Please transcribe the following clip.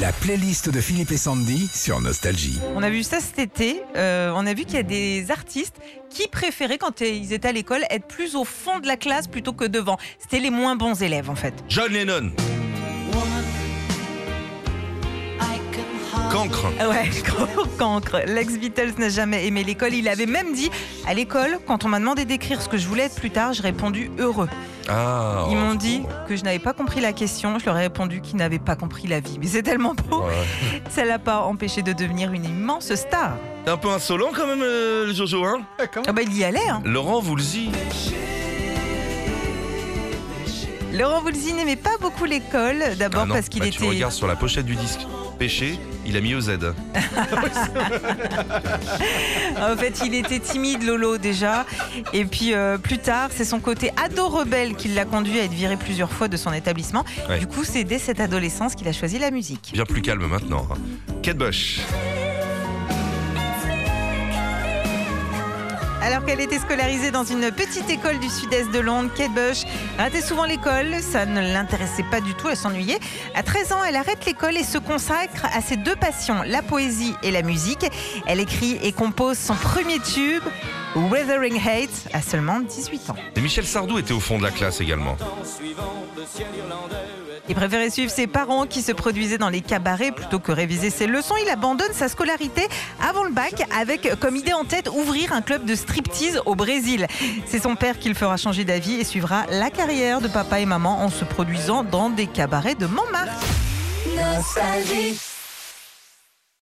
La playlist de Philippe et Sandy sur Nostalgie. On a vu ça cet été. euh, on a vu qu'il y a des artistes qui préféraient, quand ils étaient à l'école, être plus au fond de la classe plutôt que devant. C'était les moins bons élèves, en fait. John Lennon. Cancre. Ouais, gros cancre. L'ex-Beatles n'a jamais aimé l'école. Il avait même dit à l'école, quand on m'a demandé d'écrire ce que je voulais être plus tard, j'ai répondu heureux. Ah. Ils m'ont dit que je n'avais pas compris la question. Je leur ai répondu qu'ils n'avaient pas compris la vie. Mais c'est tellement beau. Ouais. Ça l'a pas empêché de devenir une immense star. T'es un peu insolent quand même, euh, le Jojo, hein? Ah bah il y allait, hein. Laurent Voulzy. Laurent Voulzy n'aimait pas beaucoup l'école, d'abord Ah parce qu'il bah, était. Tu regardes sur la pochette du disque. Péché, il a mis au Z. En fait, il était timide, Lolo, déjà. Et puis, euh, plus tard, c'est son côté ado rebelle qui l'a conduit à être viré plusieurs fois de son établissement. Ouais. Du coup, c'est dès cette adolescence qu'il a choisi la musique. Bien plus calme maintenant. hein. Kate Bush. Alors qu'elle était scolarisée dans une petite école du sud-est de Londres, Kate Bush ratait souvent l'école. Ça ne l'intéressait pas du tout, elle s'ennuyait. À 13 ans, elle arrête l'école et se consacre à ses deux passions, la poésie et la musique. Elle écrit et compose son premier tube, Weathering Hate, à seulement 18 ans. Et Michel Sardou était au fond de la classe également. Il préférait suivre ses parents qui se produisaient dans les cabarets plutôt que réviser ses leçons. Il abandonne sa scolarité avant le bac avec comme idée en tête ouvrir un club de striptease au Brésil. C'est son père qui le fera changer d'avis et suivra la carrière de papa et maman en se produisant dans des cabarets de Montmartre. Nostalgie.